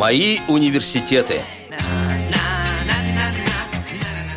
Мои университеты.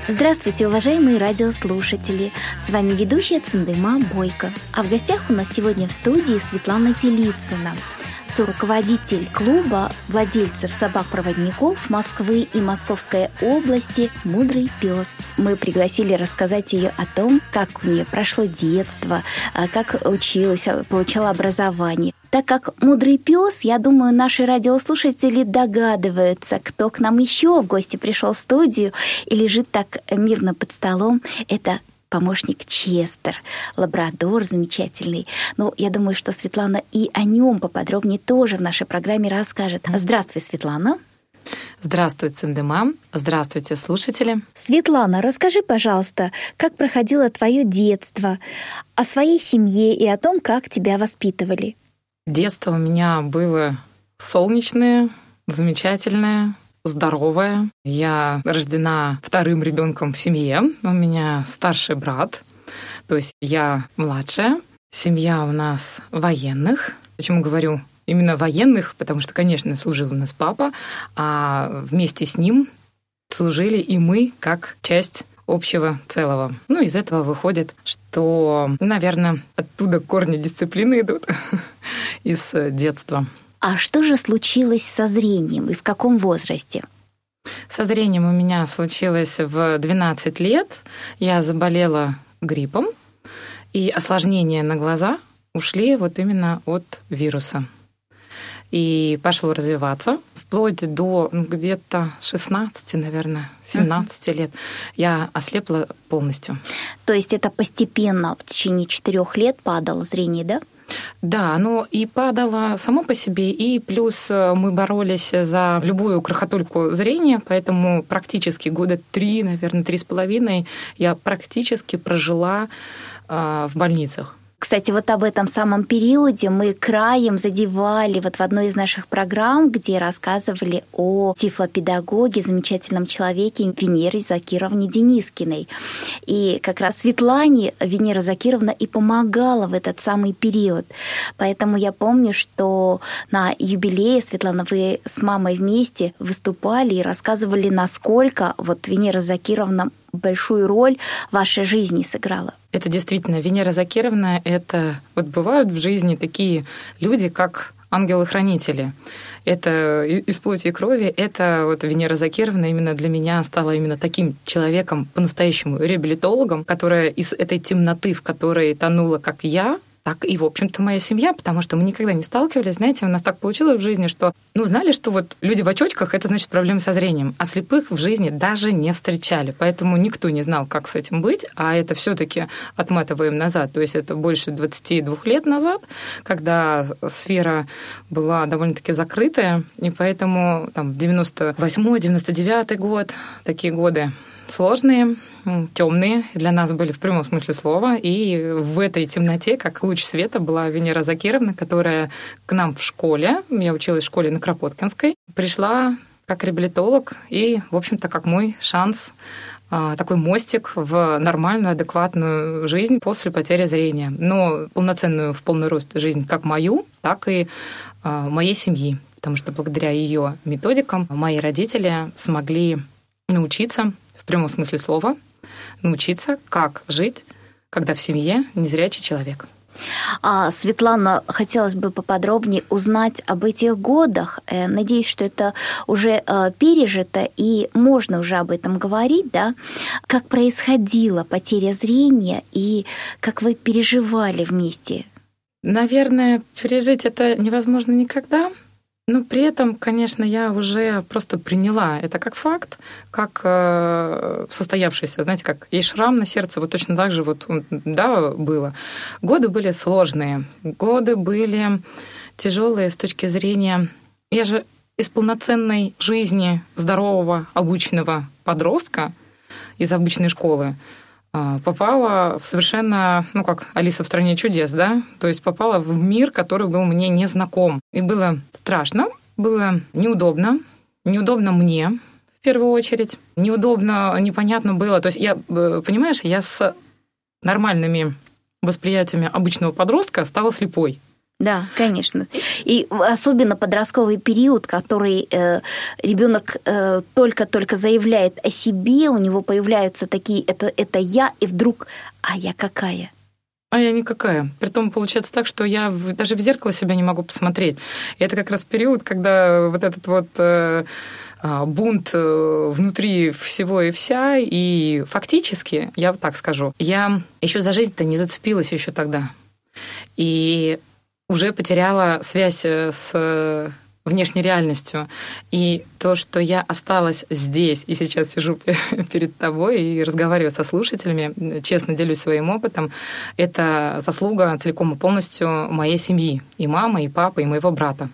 Здравствуйте, уважаемые радиослушатели! С вами ведущая Циндыма Бойко. А в гостях у нас сегодня в студии Светлана Телицына – руководитель клуба владельцев собак-проводников Москвы и Московской области «Мудрый пес». Мы пригласили рассказать ее о том, как у нее прошло детство, а, как училась, а, получала образование. Так как «Мудрый пес», я думаю, наши радиослушатели догадываются, кто к нам еще в гости пришел в студию и лежит так мирно под столом. Это помощник Честер, лабрадор замечательный. Ну, я думаю, что Светлана и о нем поподробнее тоже в нашей программе расскажет. Здравствуй, Светлана. Здравствуй, Циндема. Здравствуйте, слушатели. Светлана, расскажи, пожалуйста, как проходило твое детство, о своей семье и о том, как тебя воспитывали. Детство у меня было солнечное, замечательное, здоровая. Я рождена вторым ребенком в семье. У меня старший брат, то есть я младшая. Семья у нас военных. Почему говорю именно военных? Потому что, конечно, служил у нас папа, а вместе с ним служили и мы как часть общего целого. Ну, из этого выходит, что, наверное, оттуда корни дисциплины идут из детства. А что же случилось со зрением и в каком возрасте? Со зрением у меня случилось в 12 лет. Я заболела гриппом, и осложнения на глаза ушли вот именно от вируса. И пошло развиваться вплоть до ну, где-то 16, наверное, 17 uh-huh. лет. Я ослепла полностью. То есть это постепенно в течение четырех лет падало зрение, да? Да, оно и падало само по себе, и плюс э, мы боролись за любую крохотульку зрения, поэтому практически года три, наверное, три с половиной я практически прожила э, в больницах. Кстати, вот об этом самом периоде мы краем задевали вот в одной из наших программ, где рассказывали о тифлопедагоге, замечательном человеке Венере Закировне Денискиной. И как раз Светлане Венера Закировна и помогала в этот самый период. Поэтому я помню, что на юбилее, Светлана, вы с мамой вместе выступали и рассказывали, насколько вот Венера Закировна большую роль в вашей жизни сыграла. Это действительно Венера Закировна. Это вот бывают в жизни такие люди, как ангелы-хранители. Это из плоти и крови. Это вот Венера Закировна именно для меня стала именно таким человеком, по-настоящему реабилитологом, которая из этой темноты, в которой тонула, как я, так и, в общем-то, моя семья, потому что мы никогда не сталкивались. Знаете, у нас так получилось в жизни, что, ну, знали, что вот люди в очочках — это значит проблемы со зрением, а слепых в жизни даже не встречали. Поэтому никто не знал, как с этим быть, а это все таки отматываем назад. То есть это больше 22 лет назад, когда сфера была довольно-таки закрытая, и поэтому там 98-99 год, такие годы сложные, темные для нас были в прямом смысле слова. И в этой темноте, как луч света, была Венера Закировна, которая к нам в школе, я училась в школе на Кропоткинской, пришла как реабилитолог и, в общем-то, как мой шанс а, такой мостик в нормальную, адекватную жизнь после потери зрения. Но полноценную в полный рост жизнь как мою, так и а, моей семьи. Потому что благодаря ее методикам мои родители смогли научиться в прямом смысле слова, научиться, как жить, когда в семье незрячий человек. А, Светлана, хотелось бы поподробнее узнать об этих годах. Э, надеюсь, что это уже э, пережито и можно уже об этом говорить, да? Как происходила потеря зрения и как вы переживали вместе? Наверное, пережить это невозможно никогда, но при этом, конечно, я уже просто приняла это как факт, как э, состоявшийся, знаете, как есть шрам на сердце, вот точно так же вот, да, было. Годы были сложные, годы были тяжелые с точки зрения... Я же из полноценной жизни здорового, обычного подростка из обычной школы попала в совершенно, ну как Алиса в стране чудес, да, то есть попала в мир, который был мне незнаком. И было страшно, было неудобно, неудобно мне в первую очередь, неудобно, непонятно было. То есть я, э, понимаешь, я с нормальными восприятиями обычного подростка стала слепой. Да, конечно. И особенно подростковый период, который э, ребенок э, только-только заявляет о себе, у него появляются такие это, это я, и вдруг, а я какая? А я никакая. Притом получается так, что я даже в зеркало себя не могу посмотреть. И это как раз период, когда вот этот вот э, а, бунт э, внутри всего и вся, и фактически, я вот так скажу, я еще за жизнь-то не зацепилась еще тогда. И уже потеряла связь э, с э, внешней реальностью. И то, что я осталась здесь и сейчас сижу перед тобой и разговариваю со слушателями, честно делюсь своим опытом, это заслуга целиком и полностью моей семьи, и мамы, и папы, и моего брата.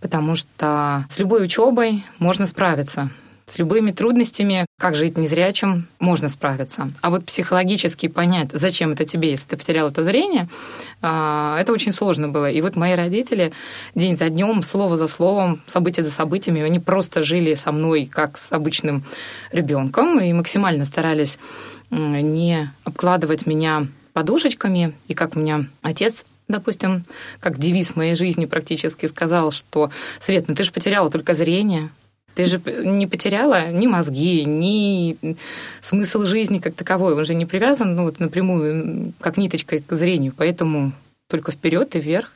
Потому что с любой учебой можно справиться с любыми трудностями, как жить незрячим, можно справиться. А вот психологически понять, зачем это тебе, если ты потерял это зрение, а, это очень сложно было. И вот мои родители день за днем, слово за словом, событие за событиями, они просто жили со мной как с обычным ребенком и максимально старались не обкладывать меня подушечками, и как у меня отец допустим, как девиз моей жизни практически сказал, что Свет, ну ты же потеряла только зрение, ты же не потеряла ни мозги, ни смысл жизни как таковой. Он же не привязан ну, вот напрямую, как ниточкой к зрению. Поэтому только вперед и вверх.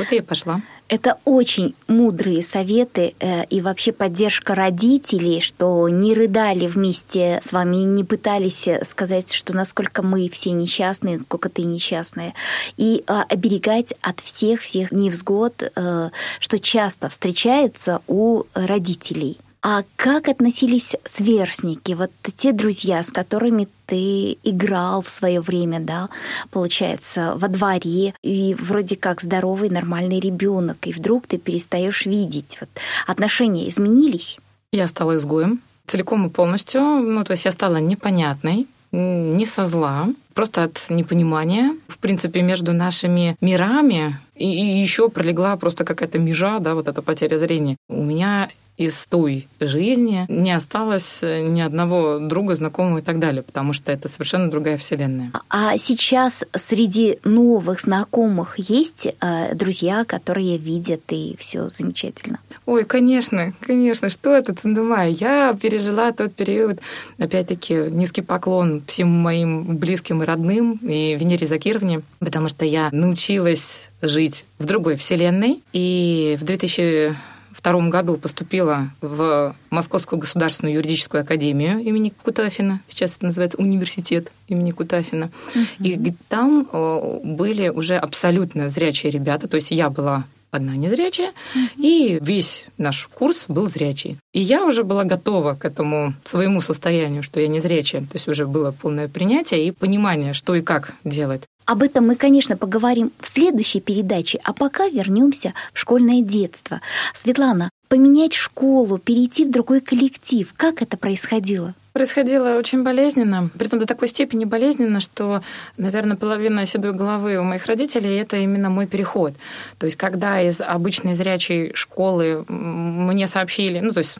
Вот я пошла. Это очень мудрые советы э, и вообще поддержка родителей, что не рыдали вместе с вами, не пытались сказать, что насколько мы все несчастные, насколько ты несчастная, и э, оберегать от всех-всех невзгод, э, что часто встречается у родителей – а как относились сверстники, вот те друзья, с которыми ты играл в свое время, да, получается, во дворе, и вроде как здоровый, нормальный ребенок, и вдруг ты перестаешь видеть. Вот отношения изменились? Я стала изгоем целиком и полностью. Ну, то есть я стала непонятной, не со зла, просто от непонимания. В принципе, между нашими мирами и, еще пролегла просто какая-то межа, да, вот эта потеря зрения. У меня из той жизни не осталось э, ни одного друга, знакомого и так далее, потому что это совершенно другая вселенная. А сейчас среди новых знакомых есть э, друзья, которые видят и все замечательно? Ой, конечно, конечно, что это Цендумай? Я пережила тот период, опять-таки, низкий поклон всем моим близким и родным и Венере Закировне, потому что я научилась жить в другой вселенной. И в 2000 1992 году поступила в Московскую государственную юридическую академию имени Кутафина, сейчас это называется университет имени Кутафина. Uh-huh. И там э, были уже абсолютно зрячие ребята, то есть я была одна незрячая, uh-huh. и весь наш курс был зрячий. И я уже была готова к этому своему состоянию, что я незрячая. То есть уже было полное принятие и понимание, что и как делать. Об этом мы, конечно, поговорим в следующей передаче, а пока вернемся в школьное детство. Светлана, поменять школу, перейти в другой коллектив, как это происходило? Происходило очень болезненно, притом до такой степени болезненно, что, наверное, половина седой головы у моих родителей – это именно мой переход. То есть, когда из обычной зрячей школы мне сообщили, ну, то есть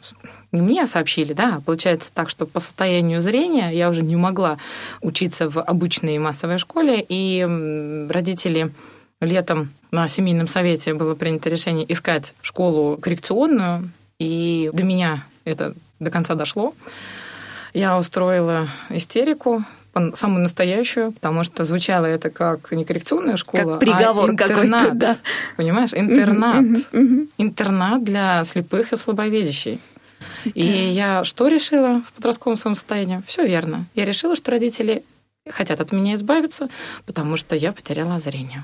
не мне сообщили, да, а получается так, что по состоянию зрения я уже не могла учиться в обычной массовой школе, и родители летом на семейном совете было принято решение искать школу коррекционную, и до меня это до конца дошло. Я устроила истерику, самую настоящую, потому что звучало это как не коррекционная школа, как приговор а интернат. Да. Понимаешь, интернат. Интернат для слепых и слабовидящих. И я что решила в подростковом своем состоянии? Все верно. Я решила, что родители хотят от меня избавиться, потому что я потеряла зрение.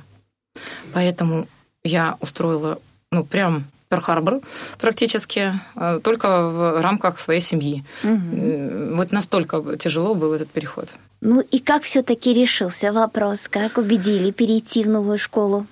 Поэтому я устроила, ну, прям Перл-Харбор практически э, только в рамках своей семьи. Угу. Вот настолько тяжело был этот переход. Ну и как все-таки решился вопрос, как убедили перейти в новую школу?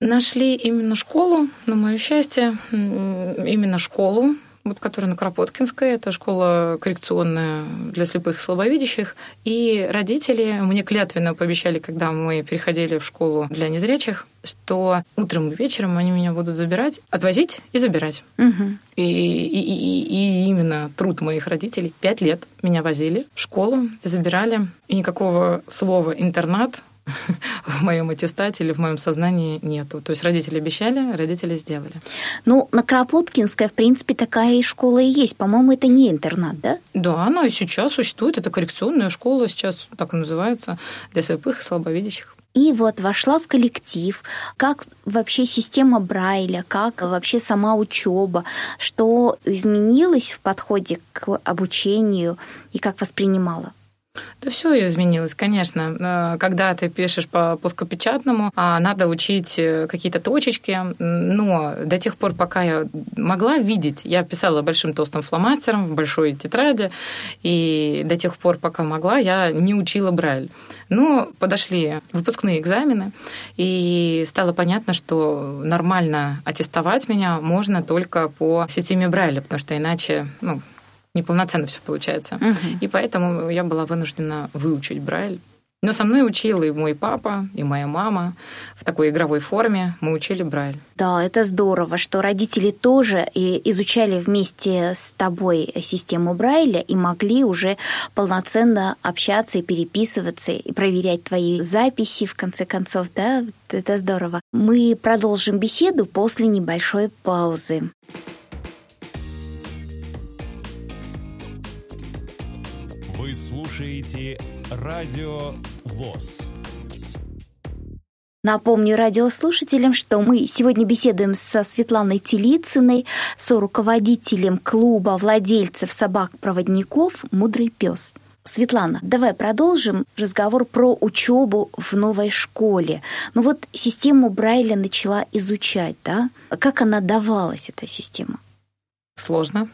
Нашли именно школу, на мое счастье, именно школу, вот, которая на Кропоткинской, это школа коррекционная для слепых и слабовидящих. И родители мне клятвенно пообещали, когда мы переходили в школу для незрячих, что утром и вечером они меня будут забирать, отвозить и забирать. Угу. И, и, и, и именно труд моих родителей. Пять лет меня возили в школу, забирали. И никакого слова «интернат» в моем аттестате или в моем сознании нету. То есть родители обещали, родители сделали. Ну, на Кропоткинской, в принципе, такая и школа и есть. По-моему, это не интернат, да? Да, она и сейчас существует. Это коррекционная школа, сейчас так и называется, для слепых и слабовидящих. И вот вошла в коллектив, как вообще система Брайля, как вообще сама учеба, что изменилось в подходе к обучению и как воспринимала. Да все изменилось, конечно. Э, когда ты пишешь по плоскопечатному, а надо учить э, какие-то точечки, но до тех пор, пока я могла видеть, я писала большим толстым фломастером в большой тетради, и до тех пор, пока могла, я не учила Брайль. Но подошли выпускные экзамены, и стало понятно, что нормально аттестовать меня можно только по системе Брайля, потому что иначе ну, неполноценно все получается. Угу. И поэтому я была вынуждена выучить Брайль. Но со мной учил и мой папа, и моя мама в такой игровой форме. Мы учили Брайль. Да, это здорово, что родители тоже изучали вместе с тобой систему Брайля и могли уже полноценно общаться и переписываться, и проверять твои записи, в конце концов, да, это здорово. Мы продолжим беседу после небольшой паузы. Вы слушаете Радио ВОЗ. Напомню радиослушателям, что мы сегодня беседуем со Светланой Телицыной, со руководителем клуба владельцев собак-проводников «Мудрый пес». Светлана, давай продолжим разговор про учебу в новой школе. Ну вот систему Брайля начала изучать, да? Как она давалась, эта система? Сложно.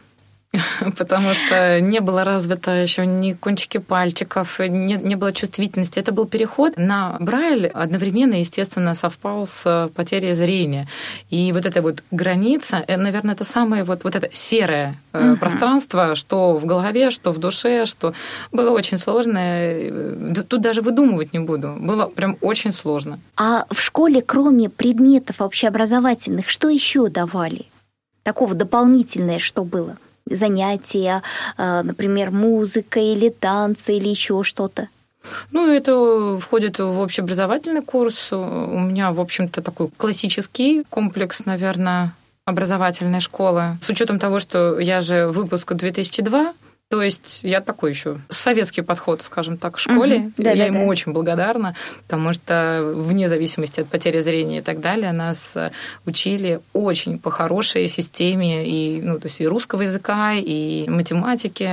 потому что не было развито еще ни кончики пальчиков, не, не было чувствительности. Это был переход на Брайль, одновременно, естественно, совпал с потерей зрения. И вот эта вот граница, э, наверное, это самое вот, вот это серое угу. пространство, что в голове, что в душе, что было очень сложно. Э, тут даже выдумывать не буду. Было прям очень сложно. А в школе, кроме предметов общеобразовательных, что еще давали? Такого дополнительное, что было? Занятия, э, например, музыка или танцы или еще что-то? Ну, это входит в общеобразовательный курс. У меня, в общем-то, такой классический комплекс, наверное, образовательной школы. С учетом того, что я же выпуск 2002, то есть я такой еще советский подход, скажем так, к школе. Угу. Да, я да, ему да. очень благодарна, потому что вне зависимости от потери зрения и так далее, нас учили очень по хорошей системе и, ну, то есть и русского языка, и математики,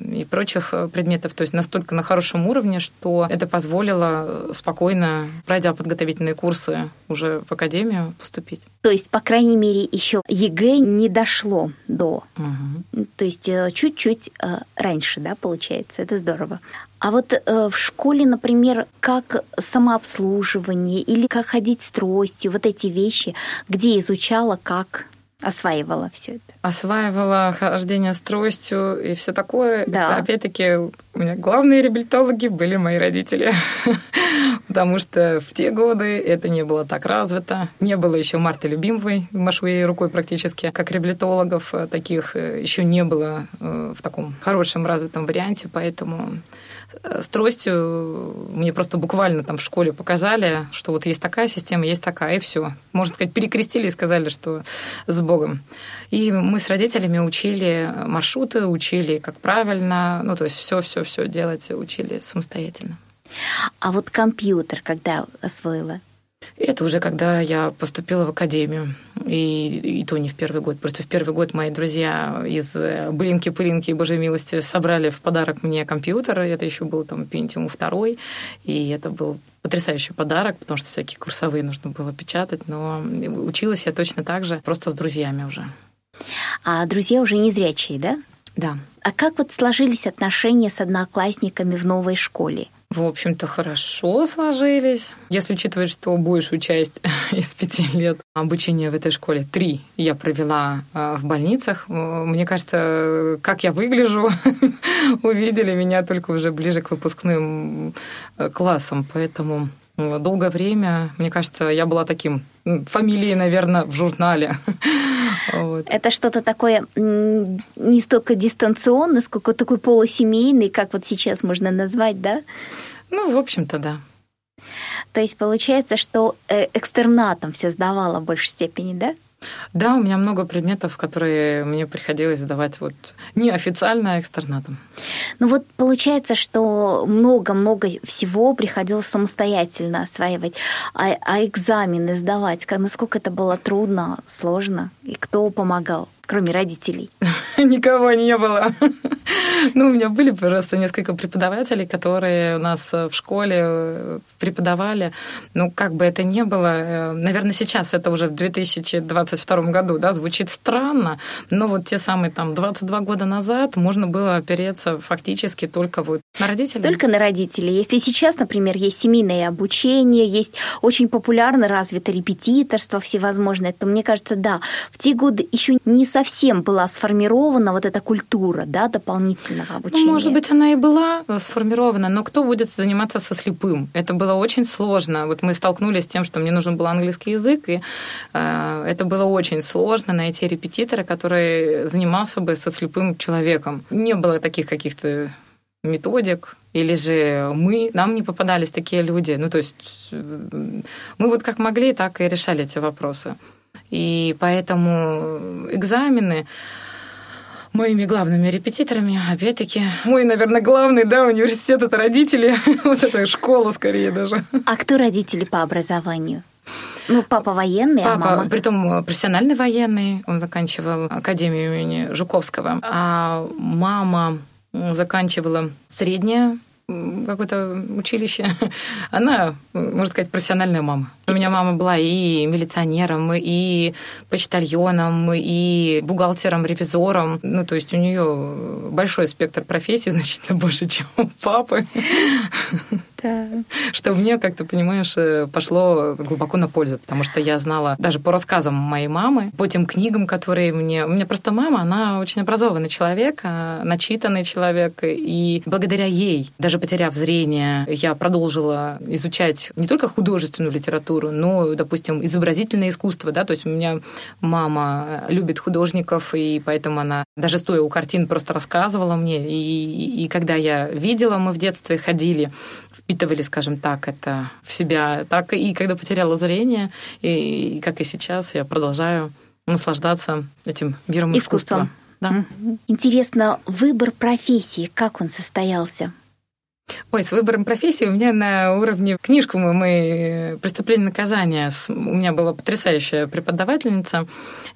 и прочих предметов. То есть настолько на хорошем уровне, что это позволило спокойно, пройдя подготовительные курсы, уже в академию поступить. То есть, по крайней мере, еще ЕГЭ не дошло до. Угу. То есть э, чуть-чуть Э, раньше, да, получается. Это здорово. А вот э, в школе, например, как самообслуживание или как ходить с тростью, вот эти вещи, где изучала, как осваивала все это? Осваивала хождение с тростью и все такое. Да. Опять-таки, у меня главные реабилитологи были мои родители. Потому что в те годы это не было так развито. Не было еще Марты Любимовой, машу ей рукой практически. Как реабилитологов э, таких э, еще не было э, в таком хорошем развитом варианте, поэтому с тростью мне просто буквально там в школе показали, что вот есть такая система, есть такая, и все. Можно сказать, перекрестили и сказали, что с Богом. И мы с родителями учили маршруты, учили, как правильно, ну, то есть все-все-все делать учили самостоятельно. А вот компьютер когда освоила? Это уже когда я поступила в академию. И, и то не в первый год. Просто в первый год мои друзья из э, Блинки-Пылинки и Божьей милости собрали в подарок мне компьютер. Это еще был там Pentium 2. И это был потрясающий подарок, потому что всякие курсовые нужно было печатать. Но училась я точно так же, просто с друзьями уже. А друзья уже не зрячие, да? Да. А как вот сложились отношения с одноклассниками в новой школе? В общем-то, хорошо сложились. Если учитывать, что большую часть из пяти лет обучения в этой школе, три я провела а, в больницах. Мне кажется, как я выгляжу, увидели меня только уже ближе к выпускным э, классам. Поэтому долгое время, мне кажется, я была таким фамилией, наверное, в журнале. Вот. Это что-то такое не столько дистанционное, сколько такой полусемейный, как вот сейчас можно назвать, да? Ну, в общем-то, да. То есть получается, что э, экстернатом все сдавала в большей степени, да? Да, у меня много предметов, которые мне приходилось сдавать вот неофициально, а экстернатом. Ну вот получается, что много-много всего приходилось самостоятельно осваивать, а, а экзамены сдавать, насколько это было трудно, сложно, и кто помогал? Кроме родителей? Никого не было. Ну, у меня были просто несколько преподавателей, которые у нас в школе э, преподавали. Ну, как бы это ни было, э, наверное, сейчас это уже в 2022 году, да, звучит странно, но вот те самые там 22 года назад можно было опереться фактически только вот на родителей. Только на родителей. Если сейчас, например, есть семейное обучение, есть очень популярно развито репетиторство всевозможное, то мне кажется, да, в те годы еще не совсем была сформирована вот эта культура, да, дополнительного обучения. Ну, может быть, она и была сформирована, но кто будет заниматься со слепым? Это было очень сложно. Вот мы столкнулись с тем, что мне нужен был английский язык, и э, это было очень сложно найти репетитора, который занимался бы со слепым человеком. Не было таких каких-то методик, или же мы, нам не попадались такие люди. Ну, то есть э, мы вот как могли, так и решали эти вопросы. И поэтому экзамены моими главными репетиторами, опять-таки, мой, наверное, главный, да, университет — это родители, вот это школа скорее даже. А кто родители по образованию? Ну, папа военный, папа, а мама? Притом профессиональный военный, он заканчивал Академию имени Жуковского. А мама заканчивала среднее какое-то училище. Она, можно сказать, профессиональная мама. У меня мама была и милиционером, и почтальоном, и бухгалтером, ревизором. Ну, то есть у нее большой спектр профессий, значительно больше, чем у папы. Да. Что мне, как ты понимаешь, э, пошло глубоко на пользу, потому что я знала даже по рассказам моей мамы, по тем книгам, которые мне... У меня просто мама, она очень образованный человек, а, начитанный человек, и благодаря ей, даже потеряв зрение, я продолжила изучать не только художественную литературу, но, допустим, изобразительное искусство, да, то есть у меня мама любит художников, и поэтому она даже стоя у картин просто рассказывала мне, и, и когда я видела, мы в детстве ходили впитывали, скажем так, это в себя. Так и когда потеряла зрение, и, и как и сейчас, я продолжаю наслаждаться этим миром искусства. Да. Интересно, выбор профессии, как он состоялся? Ой, с выбором профессии у меня на уровне книжку мы, мы «Преступление наказания». У меня была потрясающая преподавательница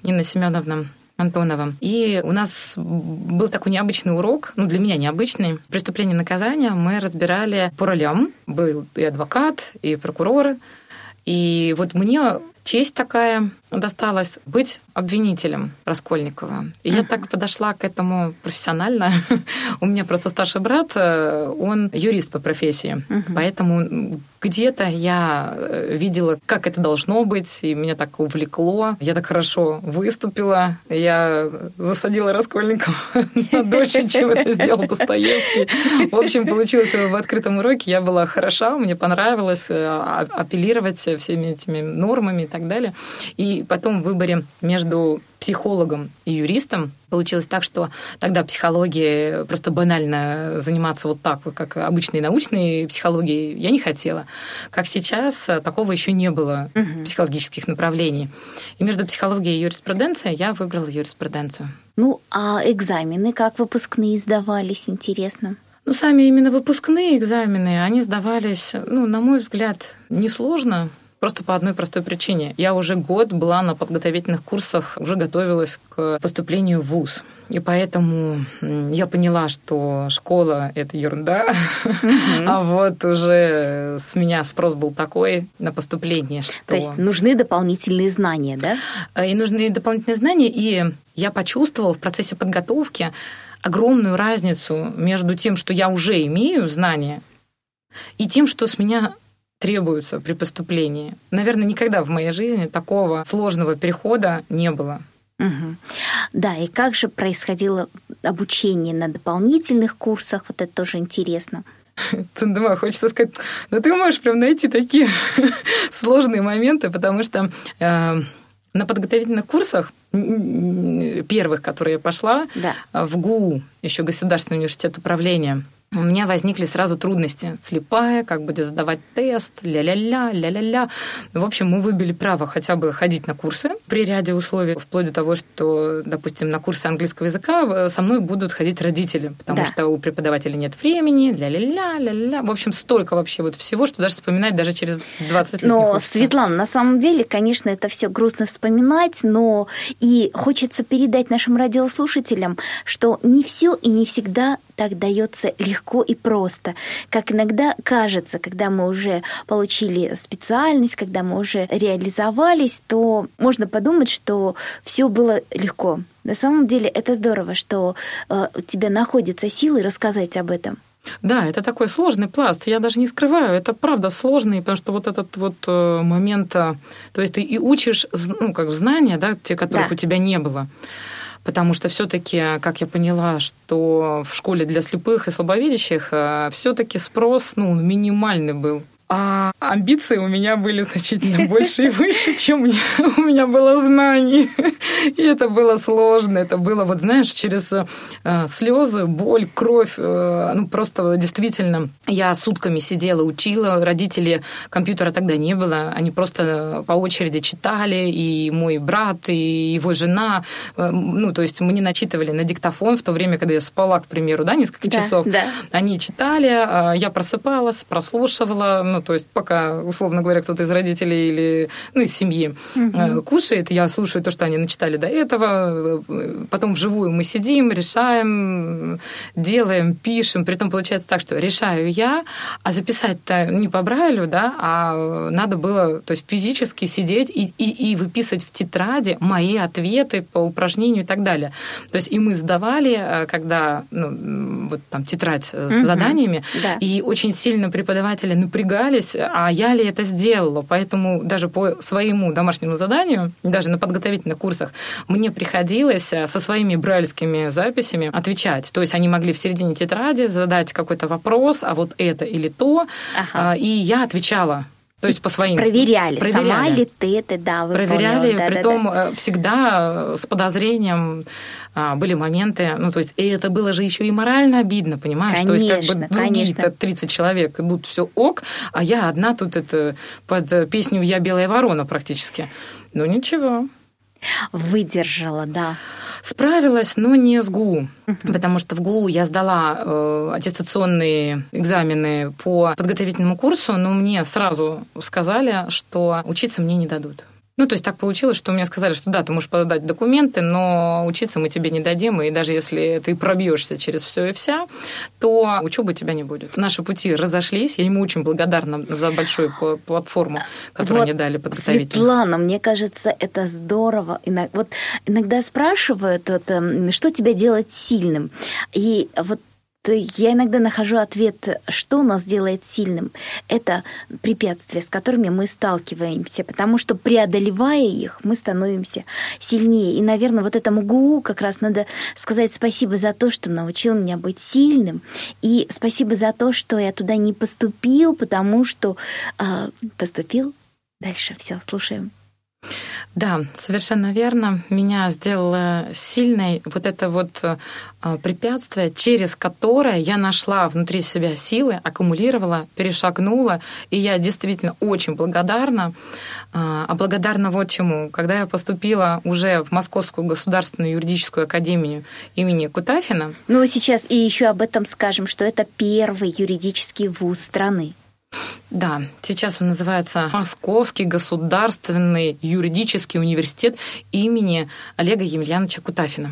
Нина Семеновна Антонова. И у нас был такой необычный урок, ну, для меня необычный. Преступление наказания мы разбирали по ролям. Был и адвокат, и прокурор. И вот мне честь такая досталась быть обвинителем Раскольникова. И я так подошла к этому профессионально. У меня просто старший брат, э, он юрист по профессии. Поэтому где-то я э, видела, как это должно быть, и меня так увлекло. Я так хорошо выступила. Я засадила Раскольникова на дочь, чем это сделал Достоевский. В общем, получилось в открытом уроке. Я была хороша, мне понравилось э, апеллировать всеми этими нормами и так далее. И потом в выборе между психологом и юристом получилось так, что тогда психология просто банально заниматься вот так, вот как обычной научной психологией, я не хотела. Как сейчас, такого еще не было угу. психологических направлений. И между психологией и юриспруденцией я выбрала юриспруденцию. Ну, а экзамены как выпускные сдавались, интересно? Ну, сами именно выпускные экзамены, они сдавались, ну, на мой взгляд, несложно. Просто по одной простой причине. Я уже год была на подготовительных курсах, уже готовилась к поступлению в ВУЗ. И поэтому я поняла, что школа — это ерунда. А вот уже с меня спрос был такой на поступление, что... То есть нужны дополнительные знания, да? Э, и нужны дополнительные знания. И я почувствовала в процессе подготовки огромную разницу между тем, что я уже имею знания, и тем, что с меня требуются при поступлении. Наверное, никогда в моей жизни такого сложного перехода не было. Угу. Да, и как же происходило обучение на дополнительных курсах? Вот это тоже интересно. Цендема, хочется сказать, ну ты можешь прям найти такие сложные моменты, потому что э, на подготовительных курсах первых, которые я пошла, да. в ГУ, еще Государственный университет управления, у меня возникли сразу трудности. Слепая, как будет задавать тест, ля-ля-ля, ля-ля-ля. Ну, в общем, мы выбили право хотя бы ходить на курсы при ряде условий, вплоть до того, что, допустим, на курсы английского языка э, со мной будут ходить родители, потому да. что у преподавателя нет времени, ля-ля-ля, ля-ля-ля. В общем, столько вообще вот всего, что даже вспоминать даже через 20 лет Но, Светлана, на самом деле, конечно, это все грустно вспоминать, но и хочется передать нашим радиослушателям, что не все и не всегда так дается легко и просто, как иногда кажется, когда мы уже получили специальность, когда мы уже реализовались, то можно подумать, что все было легко. На самом деле это здорово, что э, у тебя находятся силы рассказать об этом. Да, это такой сложный пласт. Я даже не скрываю, это правда сложный, потому что вот этот вот э, момент, э, то есть ты и учишь, ну, как знания, да, те, которых да. у тебя не было потому что все-таки, как я поняла, что в школе для слепых и слабовидящих э, все-таки спрос ну, минимальный был. А амбиции у меня были значительно больше и выше, чем у меня было знаний. И это было сложно. Это было, вот знаешь, через э, слезы, боль, кровь. Э, ну, просто действительно, я сутками сидела, учила. Родители компьютера тогда не было. Они просто по очереди читали. И мой брат, и его жена. Э, ну, то есть мы не начитывали на диктофон в то время, когда я спала, к примеру, да, несколько да, часов. Да. Они читали, я просыпалась, прослушивала, ну, то есть пока, условно говоря, кто-то из родителей или ну, из семьи угу. кушает, я слушаю то, что они начитали до этого, потом вживую мы сидим, решаем, делаем, пишем, при этом получается так, что решаю я, а записать-то не по Брайлю, да, а надо было, то есть физически сидеть и, и, и выписывать в тетради мои ответы по упражнению и так далее. То есть и мы сдавали, э, когда, ну, вот там тетрадь с угу. заданиями, да. и очень сильно преподаватели напрягали сомневались, а я ли это сделала. Поэтому даже по своему домашнему заданию, даже на подготовительных курсах, мне приходилось э, со своими брайльскими записями отвечать. То есть они могли в середине тетради задать какой-то вопрос, а вот это или то, ага. и я отвечала. То есть по своим... Проверяли, проверяли. сама ли ты это, да, выполнила. Проверяли, да, притом да, да. всегда с подозрением а, были моменты, ну, то есть, и это было же еще и морально обидно, понимаешь? Конечно, то есть, как бы другие-то 30 человек идут все ок, а я одна тут это под песню «Я белая ворона» практически. Ну, ничего. Выдержала, да. Справилась, но не с ГУ, потому что в ГУ я сдала э, аттестационные экзамены по подготовительному курсу, но мне сразу сказали, что учиться мне не дадут. Ну, то есть так получилось, что мне сказали, что да, ты можешь подать документы, но учиться мы тебе не дадим, и даже если ты пробьешься через все и вся, то учебы тебя не будет. Наши пути разошлись, я ему очень благодарна за большую платформу, которую вот, они дали подготовительную. Светлана, мне кажется, это здорово. Вот иногда спрашивают, вот, эм, что тебя делает сильным. И вот я иногда нахожу ответ, что нас делает сильным. Это препятствия, с которыми мы сталкиваемся, потому что преодолевая их, мы становимся сильнее. И, наверное, вот этому ГУ как раз надо сказать спасибо за то, что научил меня быть сильным, и спасибо за то, что я туда не поступил, потому что э, поступил. Дальше все, слушаем. Да, совершенно верно. Меня сделало сильной вот это вот э, препятствие, через которое я нашла внутри себя силы, аккумулировала, перешагнула. И я действительно очень благодарна. Э, а благодарна вот чему. Когда я поступила уже в Московскую государственную юридическую академию имени Кутафина. Ну, сейчас и еще об этом скажем, что это первый юридический вуз страны. Да, сейчас он называется Московский государственный юридический университет имени Олега Емельяновича Кутафина.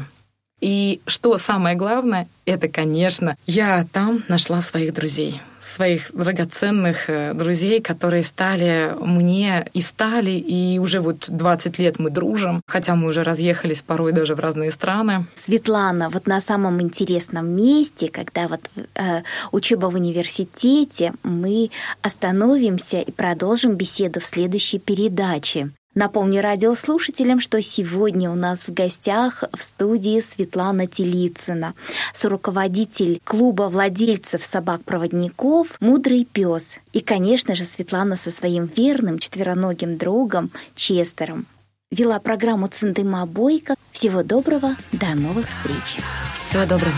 И что самое главное, это, конечно, я там нашла своих друзей, своих драгоценных э, друзей, которые стали мне и стали, и уже вот 20 лет мы дружим, хотя мы уже разъехались порой даже в разные страны. Светлана, вот на самом интересном месте, когда вот э, учеба в университете, мы остановимся и продолжим беседу в следующей передаче. Напомню радиослушателям, что сегодня у нас в гостях в студии Светлана Телицына, соруководитель клуба владельцев собак-проводников «Мудрый пес». И, конечно же, Светлана со своим верным четвероногим другом Честером. Вела программу Циндыма Бойко. Всего доброго, до новых встреч. Всего доброго.